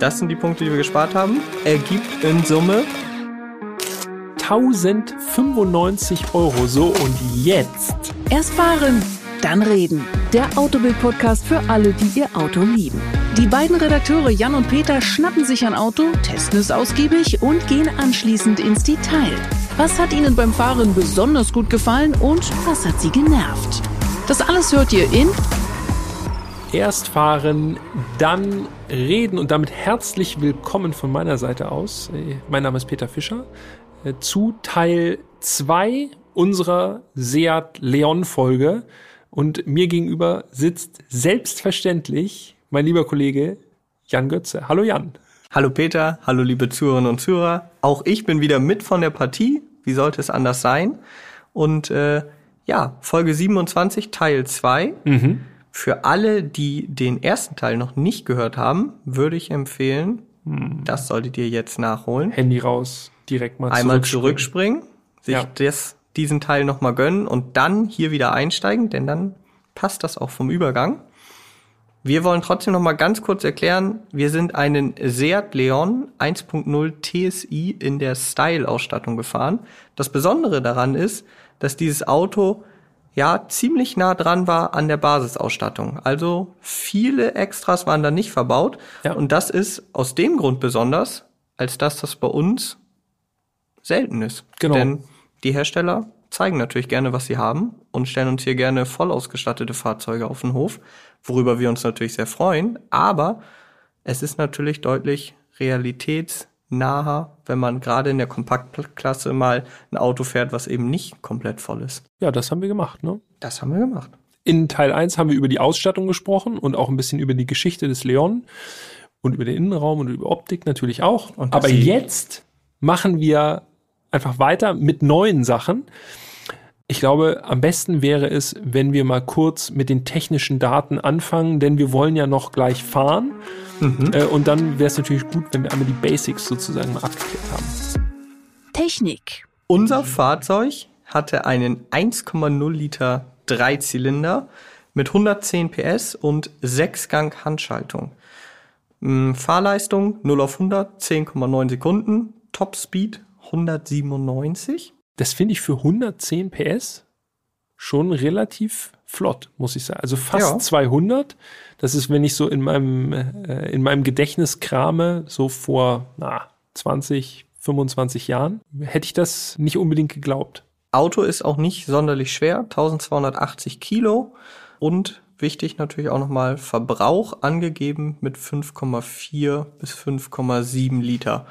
Das sind die Punkte, die wir gespart haben. Ergibt in Summe 1095 Euro. So, und jetzt. Erst fahren, dann reden. Der Autobild-Podcast für alle, die ihr Auto lieben. Die beiden Redakteure Jan und Peter schnappen sich ein Auto, testen es ausgiebig und gehen anschließend ins Detail. Was hat ihnen beim Fahren besonders gut gefallen und was hat sie genervt? Das alles hört ihr in Erst fahren, dann reden und damit herzlich willkommen von meiner Seite aus. Äh, Mein Name ist Peter Fischer. Äh, Zu Teil 2 unserer Seat Leon Folge. Und mir gegenüber sitzt selbstverständlich mein lieber Kollege Jan Götze. Hallo Jan. Hallo Peter, hallo liebe Zuhörerinnen und Zuhörer. Auch ich bin wieder mit von der Partie. Wie sollte es anders sein? Und äh, ja, Folge 27, Teil 2. Für alle, die den ersten Teil noch nicht gehört haben, würde ich empfehlen, das solltet ihr jetzt nachholen. Handy raus, direkt mal Einmal zurückspringen. zurückspringen, sich Ja. das, diesen Teil nochmal gönnen und dann hier wieder einsteigen, denn dann passt das auch vom Übergang. Wir wollen trotzdem noch mal ganz kurz erklären, wir sind einen Seat Leon 1.0 TSI in der Style-Ausstattung gefahren. Das Besondere daran ist, dass dieses Auto ja ziemlich nah dran war an der Basisausstattung. Also viele Extras waren da nicht verbaut. Ja. Und das ist aus dem Grund besonders, als dass das bei uns selten ist. Genau. Denn die Hersteller zeigen natürlich gerne, was sie haben und stellen uns hier gerne voll ausgestattete Fahrzeuge auf den Hof, worüber wir uns natürlich sehr freuen. Aber es ist natürlich deutlich realitätsnaher, wenn man gerade in der Kompaktklasse mal ein Auto fährt, was eben nicht komplett voll ist. Ja, das haben wir gemacht, ne? Das haben wir gemacht. In Teil 1 haben wir über die Ausstattung gesprochen und auch ein bisschen über die Geschichte des Leon und über den Innenraum und über Optik natürlich auch. Aber jetzt machen wir einfach weiter mit neuen Sachen. Ich glaube, am besten wäre es, wenn wir mal kurz mit den technischen Daten anfangen, denn wir wollen ja noch gleich fahren. Äh, und dann wäre es natürlich gut, wenn wir einmal die Basics sozusagen mal abgeklärt haben. Technik. Unser Fahrzeug hatte einen 1,0 Liter Dreizylinder mit 110 PS und 6-Gang Handschaltung. Mm, Fahrleistung 0 auf 100, 10,9 Sekunden. Topspeed 197. Das finde ich für 110 PS schon relativ flott, muss ich sagen. Also fast Ja. 200. Das ist, wenn ich so in meinem, äh, in meinem Gedächtnis krame, so vor na, 20, 25 Jahren, hätte ich das nicht unbedingt geglaubt. Auto ist auch nicht sonderlich schwer, 1280 Kilo und wichtig natürlich auch nochmal Verbrauch angegeben mit 5,4 bis 5,7 Liter.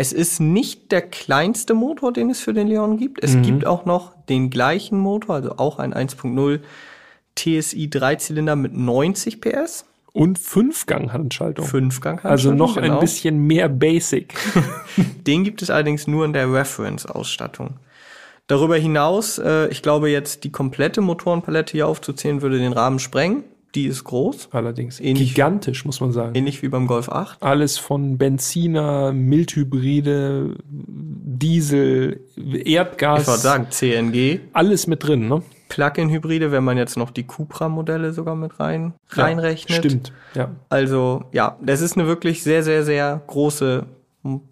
Es ist nicht der kleinste Motor, den es für den Leon gibt. Es gibt auch noch den gleichen Motor, also auch ein 1.0 TSI Dreizylinder mit 90 PS, Und Fünfgang-Handschaltung. Fünfgang. also noch genau. ein bisschen mehr Basic. Den gibt es allerdings nur in der Reference-Ausstattung. Darüber hinaus, äh, ich glaube jetzt die komplette Motorenpalette hier aufzuzählen, würde den Rahmen sprengen. Die ist groß, Allerdings Ähnlich- gigantisch, muss man sagen. ähnlich wie beim Golf 8. Alles von Benziner, Mildhybride, Diesel, Erdgas. Ich würde sagen CNG, Alles mit drin, ne? Plug-in-Hybride, wenn man jetzt noch die Cupra-Modelle sogar mit rein reinrechnet. Stimmt, ja. Also ja, das ist eine wirklich sehr, sehr, sehr große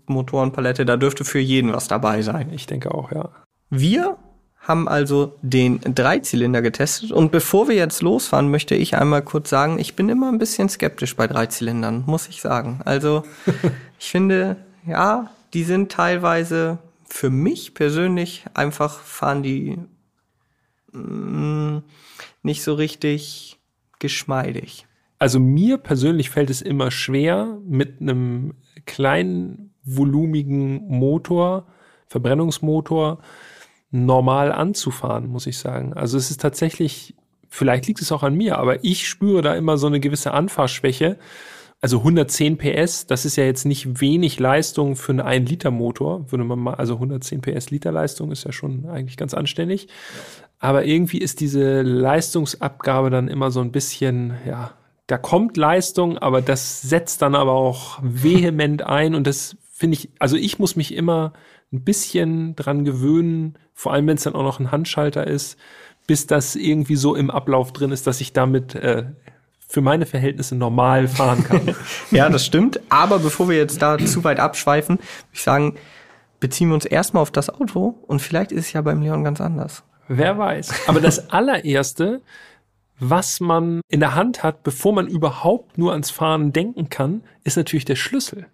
Motorenpalette. Da dürfte für jeden was dabei sein. Ich denke auch, ja. Wir haben also den Dreizylinder getestet und bevor wir jetzt losfahren, möchte ich einmal kurz sagen, ich bin immer ein bisschen skeptisch bei Dreizylindern, muss ich sagen. Also ich finde, ja, die sind teilweise für mich persönlich einfach fahren die mm, nicht so richtig geschmeidig. Also mir persönlich fällt es immer schwer, mit einem kleinen, volumigen Motor, Verbrennungsmotor, normal anzufahren, muss ich sagen. Also es ist tatsächlich, vielleicht liegt es auch an mir, aber ich spüre da immer so eine gewisse Anfahrschwäche. Also 110 PS, das ist ja jetzt nicht wenig Leistung für einen 1-Liter-Motor, würde man mal, also 110 PS Literleistung ist ja schon eigentlich ganz anständig. Aber irgendwie ist diese Leistungsabgabe dann immer so ein bisschen, ja, da kommt Leistung, aber das setzt dann aber auch vehement ein und das finde ich, also ich muss mich immer ein bisschen dran gewöhnen, vor allem wenn es dann auch noch ein Handschalter ist, bis das irgendwie so im Ablauf drin ist, dass ich damit äh, für meine Verhältnisse normal fahren kann. Ja, das stimmt. Aber bevor wir jetzt da zu weit abschweifen, würde ich sagen, beziehen wir uns erstmal auf das Auto und vielleicht ist es ja beim Leon ganz anders. Wer weiß. Aber das allererste, was man in der Hand hat, bevor man überhaupt nur ans Fahren denken kann, ist natürlich der Schlüssel.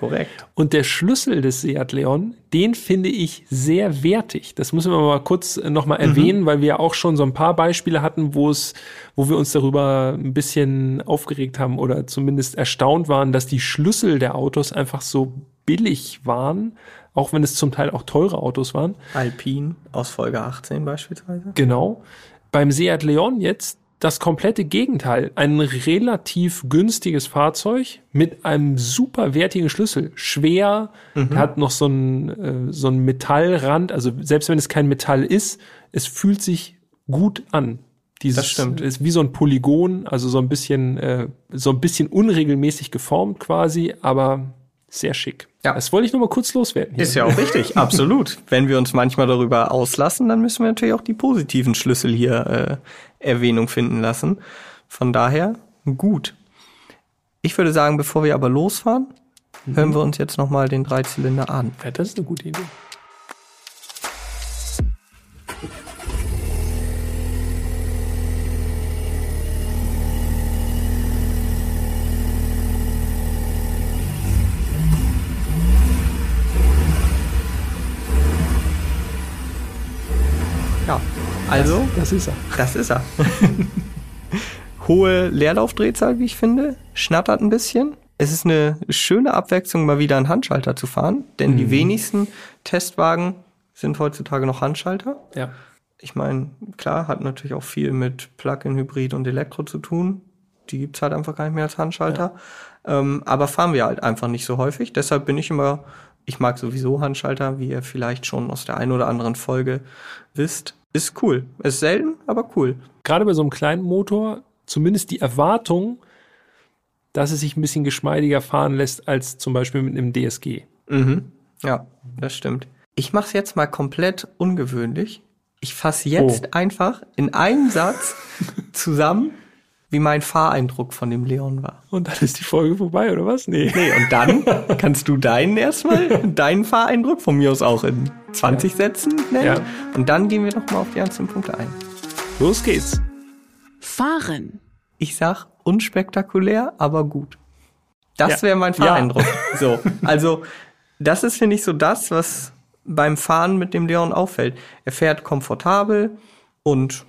Korrekt. Und der Schlüssel des Seat Leon, den finde ich sehr wertig. Das müssen wir mal kurz nochmal erwähnen, weil wir ja auch schon so ein paar Beispiele hatten, wo es, wo wir uns darüber ein bisschen aufgeregt haben oder zumindest erstaunt waren, dass die Schlüssel der Autos einfach so billig waren, auch wenn es zum Teil auch teure Autos waren. Alpine aus Folge 18 beispielsweise. Genau. Beim Seat Leon jetzt das komplette Gegenteil. Ein relativ günstiges Fahrzeug mit einem super wertigen Schlüssel. Schwer, Mhm. hat noch so ein, äh, so ein Metallrand. Also selbst wenn es kein Metall ist, es fühlt sich gut an. Dieses Das stimmt. ist wie so ein Polygon, also so ein bisschen, äh, so ein bisschen unregelmäßig geformt quasi, aber sehr schick. Ja. Das wollte ich nur mal kurz loswerden. hier. Ist ja auch richtig, absolut. Wenn wir uns manchmal darüber auslassen, dann müssen wir natürlich auch die positiven Schlüssel hier äh, Erwähnung finden lassen. Von daher gut. Ich würde sagen, bevor wir aber losfahren, hören wir uns jetzt nochmal den Dreizylinder an. Ja, das ist eine gute Idee. Also Das ist er. Das ist er. Hohe Leerlaufdrehzahl, wie ich finde. Schnattert ein bisschen. Es ist eine schöne Abwechslung, mal wieder einen Handschalter zu fahren, denn die wenigsten Testwagen sind heutzutage noch Handschalter. Ja. Ich meine, klar, hat natürlich auch viel mit Plug-in-Hybrid und Elektro zu tun. Die gibt's halt einfach gar nicht mehr als Handschalter. Ähm, aber fahren wir halt einfach nicht so häufig. Deshalb bin ich immer, ich mag sowieso Handschalter, wie ihr vielleicht schon aus der einen oder anderen Folge wisst. Ist cool. Ist selten, aber cool. gerade bei so einem kleinen Motor zumindest die Erwartung, dass es sich ein bisschen geschmeidiger fahren lässt als zum Beispiel mit einem DSG. Mhm. Ja, das stimmt. Ich mache es jetzt mal komplett ungewöhnlich. Ich fasse jetzt Oh. einfach in einem Satz zusammen, wie mein Fahreindruck von dem Leon war. Und dann ist die Folge vorbei, oder was? Nee. Nee, und dann kannst du deinen erstmal, deinen Fahreindruck von mir aus auch in 20 Sätzen nennen. Ja. Und dann gehen wir nochmal auf die einzelnen Punkte ein. Los geht's. Fahren. Ich sag unspektakulär, aber gut. Das Ja. wäre mein Ja. Fahreindruck. So, also das ist finde ich so das, was beim Fahren mit dem Leon auffällt. Er fährt komfortabel und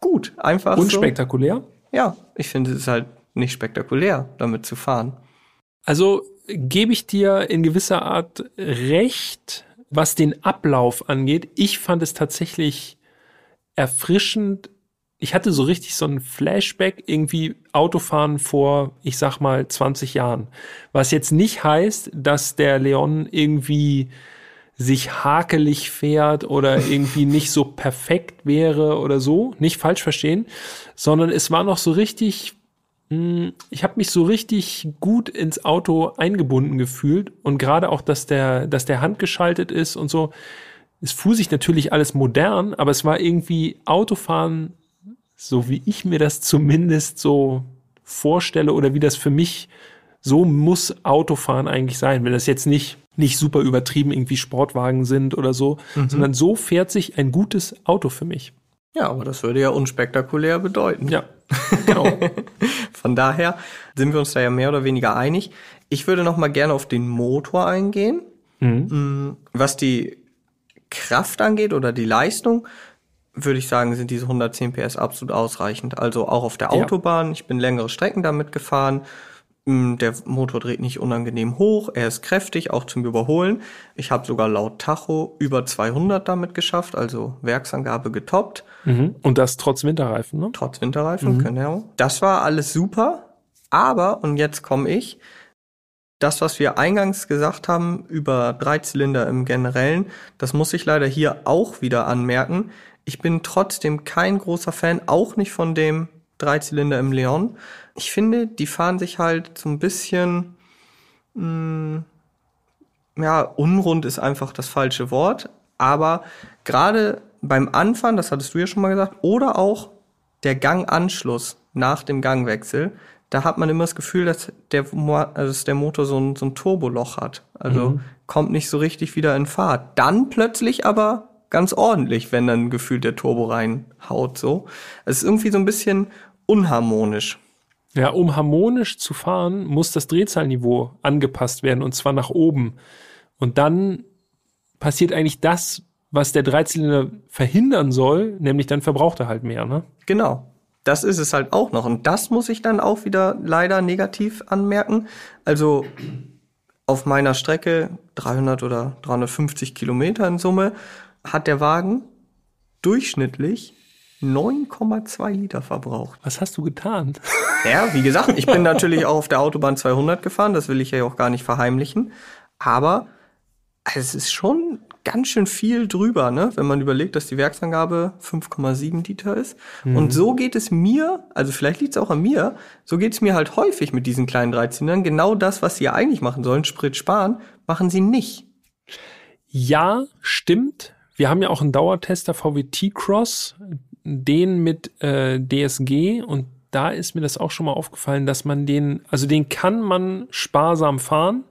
gut, einfach Unspektakulär. so. Ja, ich finde es halt nicht spektakulär, damit zu fahren. Also gebe ich dir in gewisser Art recht, was den Ablauf angeht. Ich fand es tatsächlich erfrischend. Ich hatte so richtig so ein Flashback, irgendwie Autofahren vor, ich sag mal, 20 Jahren. Was jetzt nicht heißt, dass der Leon irgendwie sich hakelig fährt oder irgendwie nicht so perfekt wäre oder so. Nicht falsch verstehen, sondern es war noch so richtig Mm, ich habe mich so richtig gut ins Auto eingebunden gefühlt und gerade auch, dass der, dass der handgeschaltet ist und so. Es fuhr sich natürlich alles modern, aber es war irgendwie Autofahren, so wie ich mir das zumindest so vorstelle oder wie das für mich so muss Autofahren eigentlich sein, wenn das jetzt nicht nicht super übertrieben irgendwie Sportwagen sind oder so, sondern so fährt sich ein gutes Auto für mich. Ja, aber das würde ja unspektakulär bedeuten. Ja, genau. Von daher sind wir uns da ja mehr oder weniger einig. Ich würde noch mal gerne auf den Motor eingehen. Mm, Was die Kraft angeht oder die Leistung, würde ich sagen, sind diese 110 PS absolut ausreichend. Also auch auf der Ja. Autobahn. Ich bin längere Strecken damit gefahren. Mm, Der Motor dreht nicht unangenehm hoch. Er ist kräftig, auch zum Überholen. Ich habe sogar laut Tacho über 200 damit geschafft, also Werksangabe getoppt. Mhm. Und das trotz Winterreifen, ne? Trotz Winterreifen, genau. Das war alles super, aber, und jetzt komme ich, das, was wir eingangs gesagt haben über Dreizylinder im Generellen, das muss ich leider hier auch wieder anmerken. Ich bin trotzdem kein großer Fan, auch nicht von dem Dreizylinder im Leon. Ich finde, die fahren sich halt so ein bisschen, mh, ja, unrund ist einfach das falsche Wort, aber gerade beim Anfahren, das hattest du ja schon mal gesagt, oder auch der Ganganschluss nach dem Gangwechsel, da hat man immer das Gefühl, dass der, also dass der Motor so ein, so ein Turboloch hat. Also Mhm. kommt nicht so richtig wieder in Fahrt. Dann plötzlich aber ganz ordentlich, wenn dann gefühlt der Turbo reinhaut, so. Es ist irgendwie so ein bisschen unharmonisch. Ja, um harmonisch zu fahren, muss das Drehzahlniveau angepasst werden und zwar nach oben. Und dann passiert eigentlich das, was der Dreizylinder verhindern soll, nämlich dann verbraucht er halt mehr, ne? Genau. Das ist es halt auch noch. Und das muss ich dann auch wieder leider negativ anmerken. Also auf meiner Strecke 300 oder 350 Kilometer in Summe hat der Wagen durchschnittlich 9,2 Liter verbraucht. Was hast du getan? Ja, wie gesagt, ich bin natürlich auch auf der Autobahn 200 gefahren, das will ich ja auch gar nicht verheimlichen. Aber es ist schon ganz schön viel drüber, ne? wenn man überlegt, dass die Werksangabe 5,7 Liter ist. Und so geht es mir, also vielleicht liegt es auch an mir, so geht es mir halt häufig mit diesen kleinen Dreizylindern. Genau das, was sie ja eigentlich machen sollen, Sprit sparen, machen sie nicht. Ja, stimmt. Wir haben ja auch einen Dauertester VW T-Cross, den mit äh, DSG und da ist mir das auch schon mal aufgefallen, dass man den, also den kann man sparsam fahren.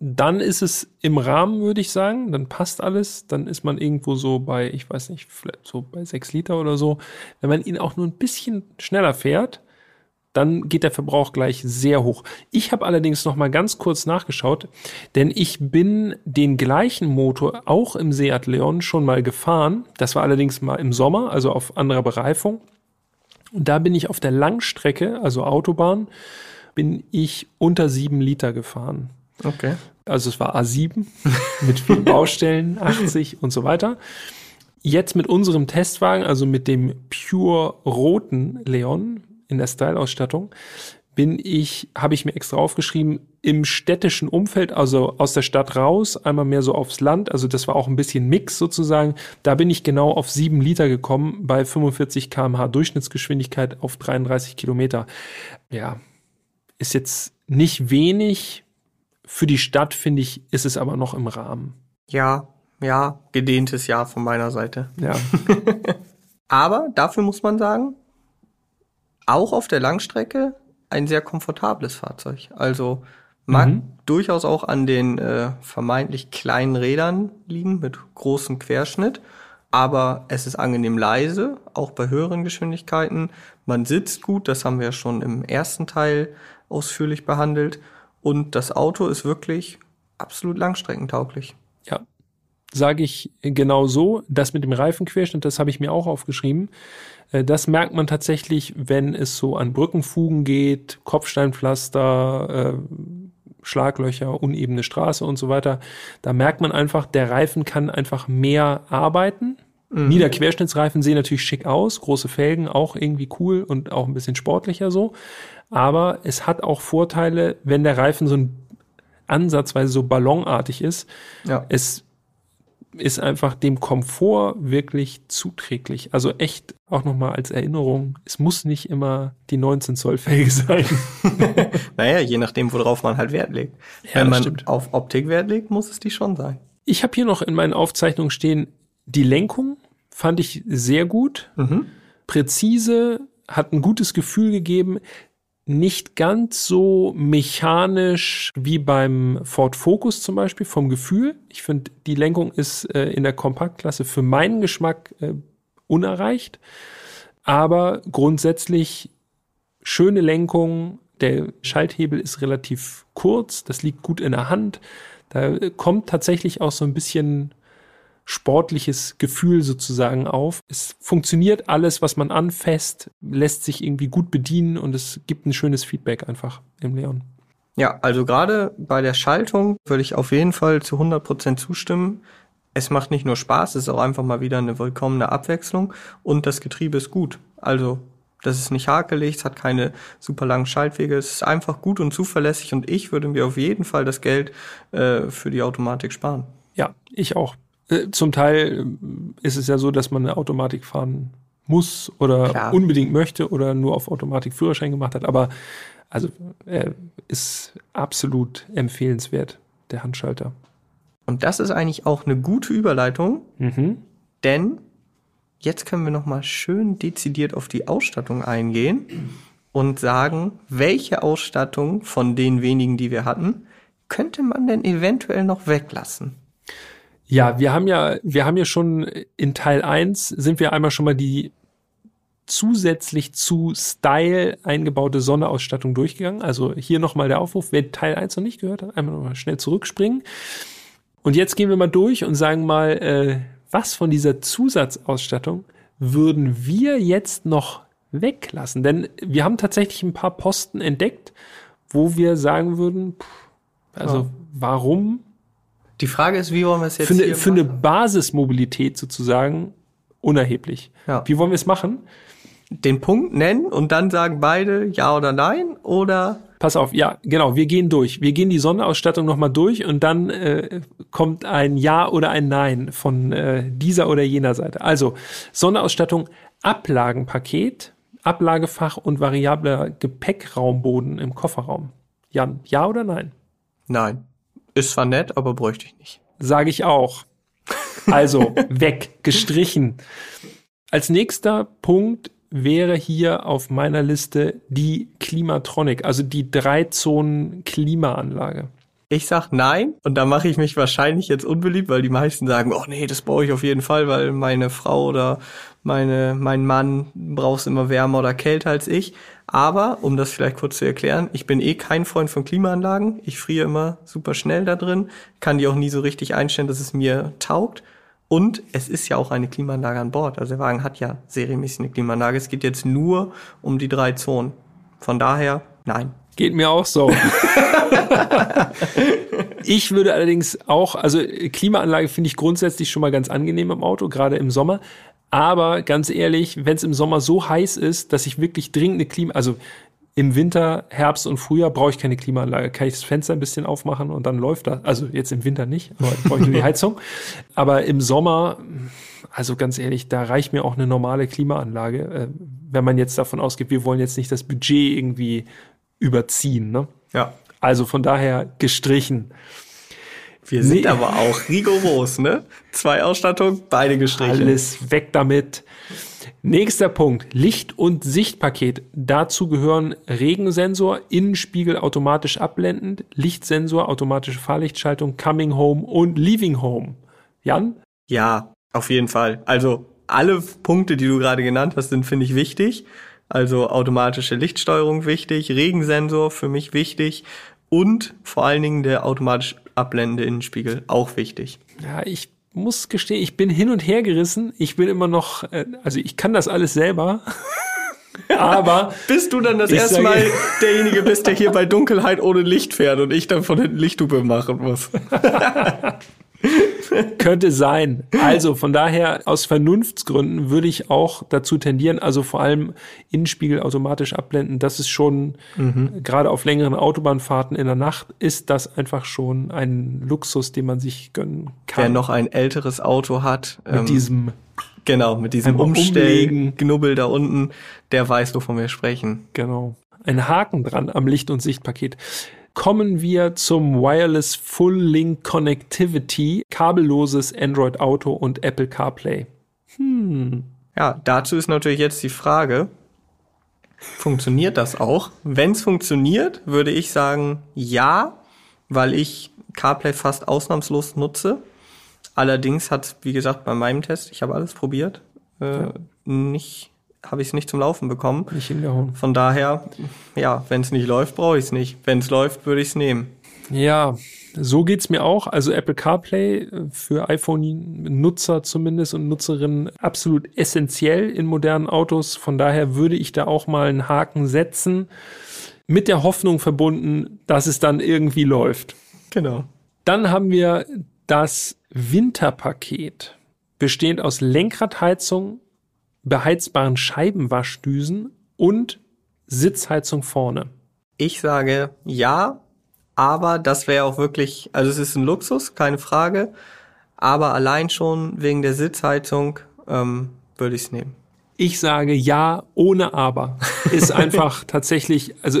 Dann ist es im Rahmen, würde ich sagen. Dann passt alles. Dann ist man irgendwo so bei, ich weiß nicht, vielleicht so bei sechs Liter oder so. Wenn man ihn auch nur ein bisschen schneller fährt, dann geht der Verbrauch gleich sehr hoch. Ich habe allerdings noch mal ganz kurz nachgeschaut, denn ich bin den gleichen Motor auch im Seat Leon schon mal gefahren. Das war allerdings mal im Sommer, also auf anderer Bereifung. Und da bin ich auf der Langstrecke, also Autobahn, bin ich unter sieben Liter gefahren. Okay. Also es war A7 mit vielen Baustellen, 80 und so weiter. Jetzt mit unserem Testwagen, also mit dem Pure roten Leon in der Style-Ausstattung, bin ich, habe ich mir extra aufgeschrieben, im städtischen Umfeld, also aus der Stadt raus, einmal mehr so aufs Land, also das war auch ein bisschen Mix sozusagen. Da bin ich genau auf sieben Liter gekommen bei 45 kmh Durchschnittsgeschwindigkeit auf 33 Kilometer. Ja, ist jetzt nicht wenig. Für die Stadt, finde ich, ist es aber noch im Rahmen. Ja, ja, gedehntes Jahr von meiner Seite. Ja, Aber dafür muss man sagen, auch auf der Langstrecke ein sehr komfortables Fahrzeug. Also mag Mhm. durchaus auch an den äh, vermeintlich kleinen Rädern liegen mit großem Querschnitt. Aber es ist angenehm leise, auch bei höheren Geschwindigkeiten. Man sitzt gut, das haben wir schon im ersten Teil ausführlich behandelt. Und das Auto ist wirklich absolut langstreckentauglich. ja. Sage ich genau so. Das mit dem Reifenquerschnitt, das habe ich mir auch aufgeschrieben. Äh, Das merkt man tatsächlich, wenn es so an Brückenfugen geht, Kopfsteinpflaster, äh, Schlaglöcher, unebene Straße und so weiter. Da merkt man einfach, der Reifen kann einfach mehr arbeiten. Niederquerschnittsreifen sehen natürlich schick aus, große Felgen auch irgendwie cool und auch ein bisschen sportlicher so. Aber es hat auch Vorteile, wenn der Reifen so ein ansatzweise so ballonartig ist. Ja. Es ist einfach dem Komfort wirklich zuträglich. Also echt auch nochmal als Erinnerung, es muss nicht immer die 19 Zoll Felge sein. Naja, je nachdem, worauf man halt Wert legt. Ja, Wenn man stimmt. auf Optik Wert legt, muss es die schon sein. Ich habe hier noch in meinen Aufzeichnungen stehen, die Lenkung fand ich sehr gut. Mhm. Präzise, hat ein gutes Gefühl gegeben. Nicht ganz so mechanisch wie beim Ford Focus zum Beispiel vom Gefühl. Ich finde, die Lenkung ist äh, in der Kompaktklasse für meinen Geschmack äh, unerreicht. Aber grundsätzlich schöne Lenkung. Der Schalthebel ist relativ kurz. Das liegt gut in der Hand. Da äh, kommt tatsächlich auch so ein bisschen sportliches Gefühl sozusagen auf. Es funktioniert alles, was man anfasst, lässt sich irgendwie gut bedienen und es gibt ein schönes Feedback einfach im Leon. Ja, also gerade bei der Schaltung würde ich auf jeden Fall zu 100% zustimmen. Es macht nicht nur Spaß, es ist auch einfach mal wieder eine willkommene Abwechslung und das Getriebe ist gut. Also das ist nicht hakelig, es hat keine super langen Schaltwege, es ist einfach gut und zuverlässig und ich würde mir auf jeden Fall das Geld äh, für die Automatik sparen. Ja, ich auch. Äh, Zum Teil ähm, ist es ja so, dass man eine Automatik fahren muss oder Klar. unbedingt möchte oder nur auf Automatik Führerschein gemacht hat. Aber also äh, ist absolut empfehlenswert, der Handschalter. Und das ist eigentlich auch eine gute Überleitung, Mhm. denn jetzt können wir noch mal schön dezidiert auf die Ausstattung eingehen und sagen, welche Ausstattung von den wenigen, die wir hatten, könnte man denn eventuell noch weglassen? Ja, wir haben ja, wir haben ja schon in Teil 1 sind wir einmal schon mal die zusätzlich zu Style eingebaute Sonneausstattung durchgegangen. Also hier nochmal der Aufruf, wer Teil 1 noch nicht gehört hat, einmal nochmal schnell zurückspringen. Und jetzt gehen wir mal durch und sagen mal, äh, was von dieser Zusatzausstattung würden wir jetzt noch weglassen? Denn wir haben tatsächlich ein paar Posten entdeckt, wo wir sagen würden, pff, also ja. warum? Die Frage ist, wie wollen wir es jetzt für, eine, für eine Basismobilität sozusagen unerheblich. Ja. Wie wollen wir es machen? Den Punkt nennen und dann sagen beide ja oder nein oder Pass auf, ja, genau, wir gehen durch. Wir gehen die Sonnenausstattung nochmal durch und dann äh, kommt ein Ja oder ein Nein von äh, dieser oder jener Seite. Also Sonneausstattung, Ablagenpaket, Ablagefach und variabler Gepäckraumboden im Kofferraum. Jan, ja oder nein? Nein. Ist zwar nett, aber bräuchte ich nicht. Sage ich auch. Also weg, gestrichen. Als nächster Punkt wäre hier auf meiner Liste die Klimatronic, also die Drei-Zonen-Klimaanlage. Ich sag nein und da mache ich mich wahrscheinlich jetzt unbeliebt, weil die meisten sagen, oh nee, das brauche ich auf jeden Fall, weil meine Frau oder meine, mein Mann braucht immer wärmer oder kälter als ich. Aber, um das vielleicht kurz zu erklären, ich bin eh kein Freund von Klimaanlagen. Ich friere immer super schnell da drin, kann die auch nie so richtig einstellen, dass es mir taugt. Und es ist ja auch eine Klimaanlage an Bord. Also der Wagen hat ja serienmäßig eine Klimaanlage. Es geht jetzt nur um die drei Zonen. Von daher, nein. Geht mir auch so. ich würde allerdings auch, also Klimaanlage finde ich grundsätzlich schon mal ganz angenehm im Auto, gerade im Sommer. Aber ganz ehrlich, wenn es im Sommer so heiß ist, dass ich wirklich dringend eine Klima, also im Winter, Herbst und Frühjahr brauche ich keine Klimaanlage. Kann ich das Fenster ein bisschen aufmachen und dann läuft das. Also jetzt im Winter nicht, aber brauche ich nur die Heizung. Aber im Sommer, also ganz ehrlich, da reicht mir auch eine normale Klimaanlage, äh, wenn man jetzt davon ausgeht, wir wollen jetzt nicht das Budget irgendwie überziehen. Ne? Ja. Also von daher gestrichen. Wir sind nee. aber auch rigoros, ne? Zwei Ausstattung, beide gestrichen. Alles weg damit. Nächster Punkt, Licht- und Sichtpaket. Dazu gehören Regensensor, Innenspiegel automatisch abblendend, Lichtsensor, automatische Fahrlichtschaltung, Coming Home und Leaving Home. Jan? Ja, auf jeden Fall. Also alle Punkte, die du gerade genannt hast, sind, finde ich, wichtig. Also automatische Lichtsteuerung wichtig, Regensensor für mich wichtig und vor allen Dingen der automatisch abblendende Innenspiegel auch wichtig. Ja, ich muss gestehen, ich bin hin und her gerissen. Ich bin immer noch, äh, also ich kann das alles selber. Aber bist du dann das erste Mal derjenige bist, der hier bei Dunkelheit ohne Licht fährt und ich dann von hinten Lichthupe machen muss? Könnte sein. Also von daher, aus Vernunftsgründen würde ich auch dazu tendieren, also vor allem Innenspiegel automatisch abblenden. Das ist schon, mhm. gerade auf längeren Autobahnfahrten in der Nacht, ist das einfach schon ein Luxus, den man sich gönnen kann. Wer noch ein älteres Auto hat, mit ähm, diesem Genau, mit diesem Umstellgnubbel da unten, der weiß, wovon wir sprechen. Genau. Ein Haken dran am Licht- und Sichtpaket kommen wir zum Wireless Full Link Connectivity, kabelloses Android Auto und Apple CarPlay. Hm. Ja, dazu ist natürlich jetzt die Frage, funktioniert das auch? Wenn es funktioniert, würde ich sagen ja, weil ich CarPlay fast ausnahmslos nutze. Allerdings hat, wie gesagt, bei meinem Test, ich habe alles probiert, äh, ja. nicht habe ich es nicht zum Laufen bekommen. Nicht hingehauen. Von daher, ja, wenn es nicht läuft, brauche ich es nicht. Wenn es läuft, würde ich es nehmen. Ja, so geht's mir auch. Also Apple CarPlay äh, für iPhone-Nutzer zumindest und Nutzerinnen absolut essentiell in modernen Autos. Von daher würde ich da auch mal einen Haken setzen. Mit der Hoffnung verbunden, dass es dann irgendwie läuft. Genau. Dann haben wir das Winterpaket, bestehend aus Lenkradheizung, beheizbaren Scheibenwaschdüsen und Sitzheizung vorne? Ich sage ja, aber das wäre auch wirklich, also es ist ein Luxus, keine Frage, aber allein schon wegen der Sitzheizung ähm, würde ich es nehmen. Ich sage ja, ohne aber. Ist einfach tatsächlich, also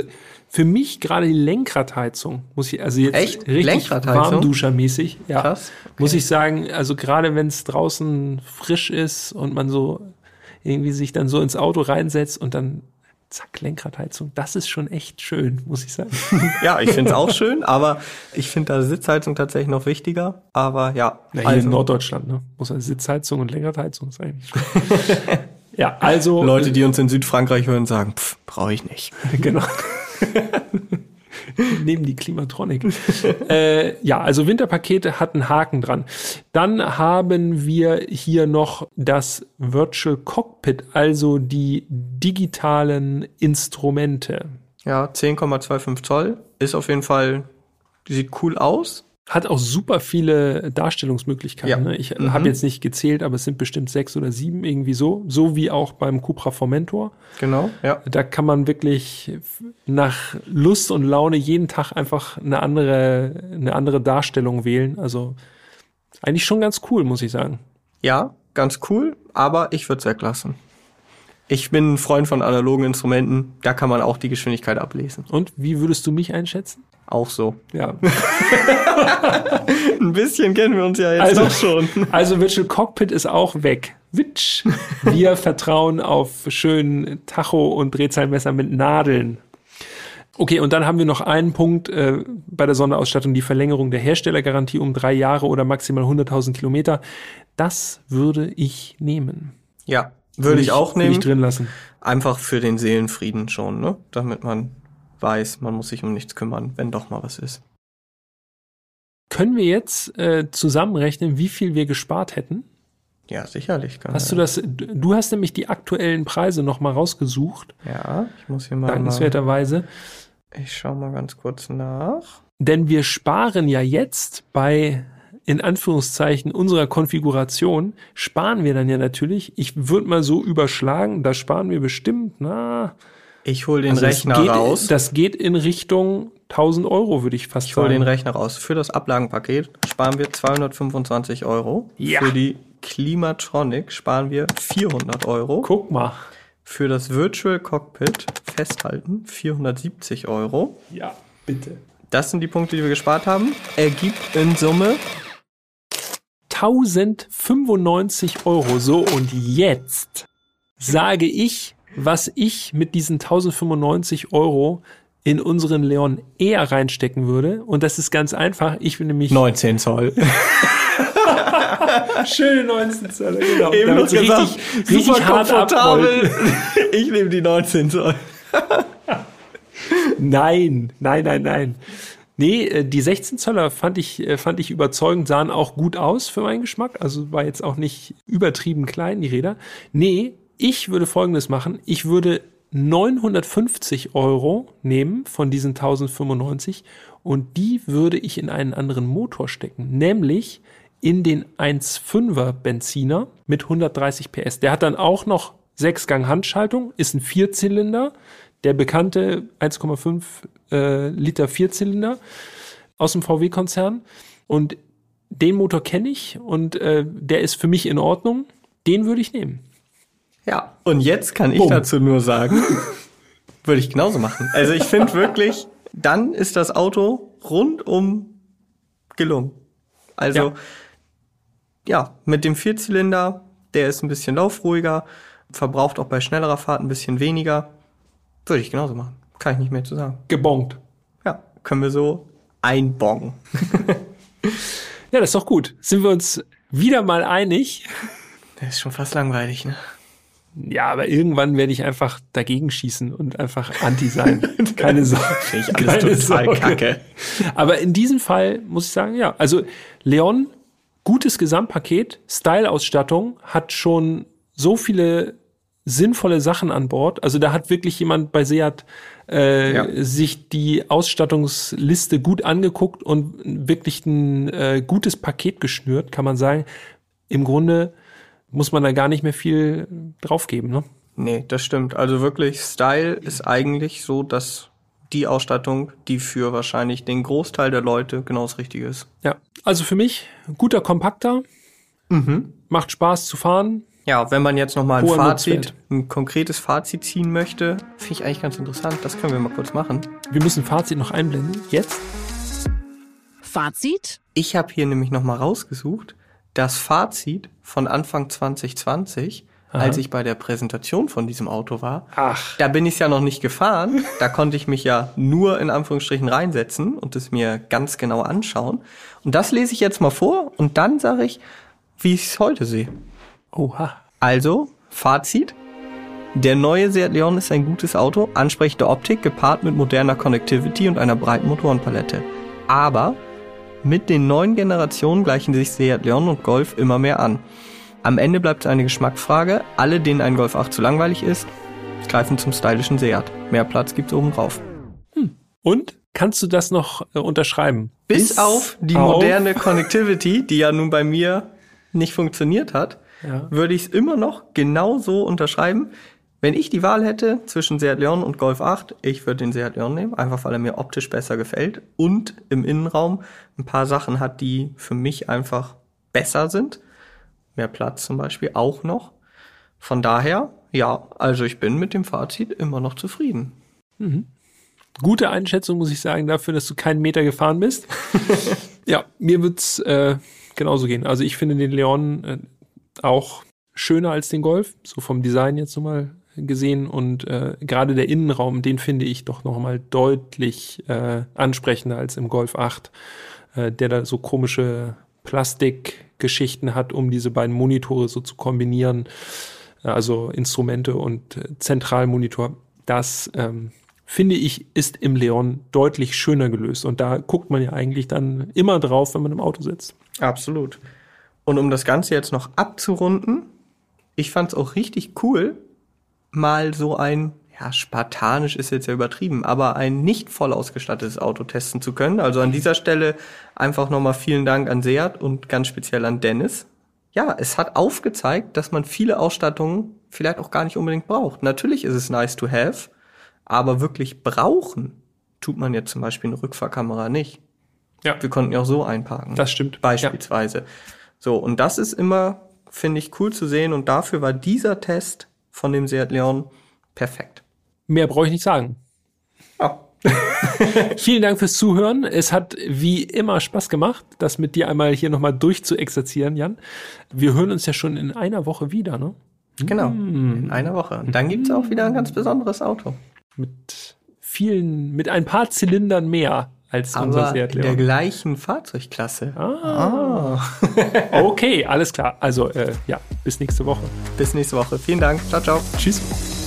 Für mich gerade die Lenkradheizung, muss ich, also jetzt Echt? richtig warmduschermäßig, ja. Krass. Muss ich sagen, also gerade wenn es draußen frisch ist und man so irgendwie sich dann so ins Auto reinsetzt und dann zack, Lenkradheizung, das ist schon echt schön, muss ich sagen. Ja, ich finde es auch schön, aber ich finde da Sitzheizung tatsächlich noch wichtiger. Aber ja, Ja, hier in Norddeutschland, ne? Muss eine Sitzheizung und Lenkradheizung ist eigentlich schon. ja, also Leute, die uns in Südfrankreich hören, sagen, pff, brauche ich nicht. genau. Nehmen die Klimatronic. äh, ja, also Winterpakete hat einen Haken dran. Dann haben wir hier noch das Virtual Cockpit, also die digitalen Instrumente. Ja, 10,25 Zoll ist auf jeden Fall, sieht cool aus. Hat auch super viele Darstellungsmöglichkeiten. Ja. Ne? Ich Mhm. habe jetzt nicht gezählt, aber es sind bestimmt sechs oder sieben irgendwie so. So wie auch beim Cupra Formentor. Genau, ja. Da kann man wirklich nach Lust und Laune jeden Tag einfach eine andere, eine andere Darstellung wählen. Also eigentlich schon ganz cool, muss ich sagen. Ja, ganz cool, aber ich würde es weglassen. Ich bin ein Freund von analogen Instrumenten, da kann man auch die Geschwindigkeit ablesen. Und wie würdest du mich einschätzen? Auch so. Ja. Ein bisschen kennen wir uns ja jetzt Also- doch schon. Also Virtual Cockpit ist auch weg. Witsch. Wir vertrauen auf schönen Tacho und Drehzahlmesser mit Nadeln. Okay, und dann haben wir noch einen Punkt äh, bei der Sonderausstattung, die Verlängerung der Herstellergarantie um drei Jahre oder maximal 100.000 Kilometer. Das würde ich nehmen. Ja, würde ich auch Würde nehmen. ich drin lassen. Einfach für den Seelenfrieden schon, ne? Damit man weiß, man muss sich um nichts kümmern, wenn doch mal was ist. Können wir jetzt äh, zusammenrechnen, wie viel wir gespart hätten? Ja, sicherlich. Kann Hast du das? Du hast nämlich die aktuellen Preise noch mal rausgesucht, Ja, ich muss hier mal. mal dankenswerterweise. ich schau mal ganz kurz nach. Denn wir sparen ja jetzt bei, in Anführungszeichen, unserer Konfiguration, sparen wir dann ja natürlich, ich würde mal so überschlagen, da sparen wir bestimmt, na, Ich hol den also Rechner geht, raus. das geht in Richtung 1000 Euro, würde ich fast Ich sagen. den Rechner raus. Für das Ablagenpaket sparen wir 225 Euro. Ja. Für die Klimatronic sparen wir 400 Euro. Guck mal. Für das Virtual Cockpit festhalten 470 Euro. Ja, bitte. Das sind die Punkte, die wir gespart haben. Ergibt in Summe 1095 Euro. So, und jetzt sage ich, was ich mit diesen 1095 Euro in unseren Leon eher reinstecken würde. Und das ist ganz einfach. Ich bin nämlich 19 Zoll. schöne 19 Zoll, genau. Eben noch gesagt, richtig, richtig super komfortabel. ich nehme die 19 Zoll. Nein, nein, nein, nein. Nee, äh, die 16 Zöller fand ich, äh, fand ich überzeugend, sahen auch gut aus für meinen Geschmack. Also war jetzt auch nicht übertrieben klein, die Räder. Nee, ich würde folgendes machen. Ich würde 950 Euro nehmen von diesen 1095 und die würde ich in einen anderen Motor stecken, nämlich in den 1,5er Benziner mit 130 PS. Der hat dann auch noch 6-Gang Handschaltung, ist ein Vierzylinder, der bekannte 1,5 äh, Liter Vierzylinder aus dem VW-Konzern. Und den Motor kenne ich und äh, der ist für mich in Ordnung. Den würde ich nehmen. Ja, und jetzt kann ich Bumm. dazu nur sagen, würde ich genauso machen. Also ich finde wirklich, dann ist das Auto rundum gelungen. Also Ja. ja, mit dem Vierzylinder, der ist ein bisschen laufruhiger, verbraucht auch bei schnellerer Fahrt ein bisschen weniger. Würde ich genauso machen. Kann ich nicht mehr zu sagen. Gebongt. Ja, können wir so einbongen. Ja, das ist doch gut. Sind wir uns wieder mal einig? Der ist schon fast langweilig, ne? Ja, aber irgendwann werde ich einfach dagegen schießen und einfach anti sein. Keine Sorge. Ich alles Keine total Sorge. kacke. Aber in diesem Fall muss ich sagen, ja. Also Leon, gutes Gesamtpaket, Style-Ausstattung, hat schon so viele sinnvolle Sachen an Bord. Also da hat wirklich jemand bei Seat äh, Ja. sich die Ausstattungsliste gut angeguckt und wirklich ein äh, gutes Paket geschnürt, kann man sagen. Im Grunde muss man da gar nicht mehr viel draufgeben. Ne? Nee, das stimmt. Also wirklich, Style ist eigentlich so, dass die Ausstattung, die für wahrscheinlich den Großteil der Leute genau das Richtige ist. Ja, also für mich guter Kompakter, Mhm. macht Spaß zu fahren, Ja, wenn man jetzt nochmal ein Fazit, ein konkretes Fazit ziehen möchte, finde ich eigentlich ganz interessant. Das können wir mal kurz machen. Wir müssen Fazit noch einblenden. Jetzt? Fazit? Ich habe hier nämlich nochmal rausgesucht, das Fazit von Anfang 2020, als ich bei der Präsentation von diesem Auto war. Ach. Da bin ich ja noch nicht gefahren. Da konnte ich mich ja nur in Anführungsstrichen reinsetzen und es mir ganz genau anschauen. Und das lese ich jetzt mal vor und dann sage ich, wie ich es heute sehe. Oha. Also, Fazit. Der neue Seat Leon ist ein gutes Auto, ansprechende Optik gepaart mit moderner Connectivity und einer breiten Motorenpalette. Aber mit den neuen Generationen gleichen sich Seat Leon und Golf immer mehr an. Am Ende bleibt es eine Geschmacksfrage. Alle, denen ein Golf 8 zu langweilig ist, greifen zum stylischen Seat. Mehr Platz gibt's oben drauf. Und? Kannst du das noch äh, unterschreiben? Bis, auf die auf- moderne Connectivity, die ja nun bei mir nicht funktioniert hat, Ja. würde ich es immer noch genau so unterschreiben. Wenn ich die Wahl hätte zwischen Seat Leon und Golf 8, ich würde den Seat Leon nehmen, einfach weil er mir optisch besser gefällt und im Innenraum ein paar Sachen hat, die für mich einfach besser sind. Mehr Platz zum Beispiel auch noch. Von daher, ja, also ich bin mit dem Fazit immer noch zufrieden. Gute Einschätzung, muss ich sagen, dafür, dass du keinen Meter gefahren bist. ja, mir wird's äh, genauso gehen. Also ich finde den Leon äh, auch schöner als den Golf, so vom Design jetzt nochmal gesehen. Und äh, gerade der Innenraum, den finde ich doch nochmal deutlich äh, ansprechender als im Golf 8, äh, der da so komische Plastikgeschichten hat, um diese beiden Monitore so zu kombinieren. Äh, Also Instrumente und äh, Zentralmonitor. Das ähm, finde ich, ist im Leon deutlich schöner gelöst. Und da guckt man ja eigentlich dann immer drauf, wenn man im Auto sitzt. Absolut. Und um das Ganze jetzt noch abzurunden, ich fand es auch richtig cool, mal so ein, ja, spartanisch ist jetzt ja übertrieben, aber ein nicht voll ausgestattetes Auto testen zu können. Also an dieser Stelle einfach nochmal vielen Dank an Seat und ganz speziell an Dennis. Ja, es hat aufgezeigt, dass man viele Ausstattungen vielleicht auch gar nicht unbedingt braucht. Natürlich ist es nice to have, aber wirklich brauchen tut man jetzt zum Beispiel eine Rückfahrkamera nicht. Ja. Wir konnten ja auch so einparken Das stimmt. beispielsweise. So, und das ist immer, finde ich, cool zu sehen. Und dafür war dieser Test von dem Seat Leon perfekt. Mehr brauche ich nicht sagen. Ja. Vielen Dank fürs Zuhören. Es hat wie immer Spaß gemacht, das mit dir einmal hier nochmal durchzuexerzieren, Jan. Wir hören uns ja schon in einer Woche wieder, ne? Genau, in einer Woche. Und dann gibt's auch wieder ein ganz besonderes Auto. Mit vielen, mit ein paar Zylindern mehr als unser Aber Seat in der Leon. gleichen Fahrzeugklasse. Ah. Okay, alles klar. Also, äh, ja, bis nächste Woche. Bis nächste Woche. Vielen Dank. Ciao, ciao. Tschüss.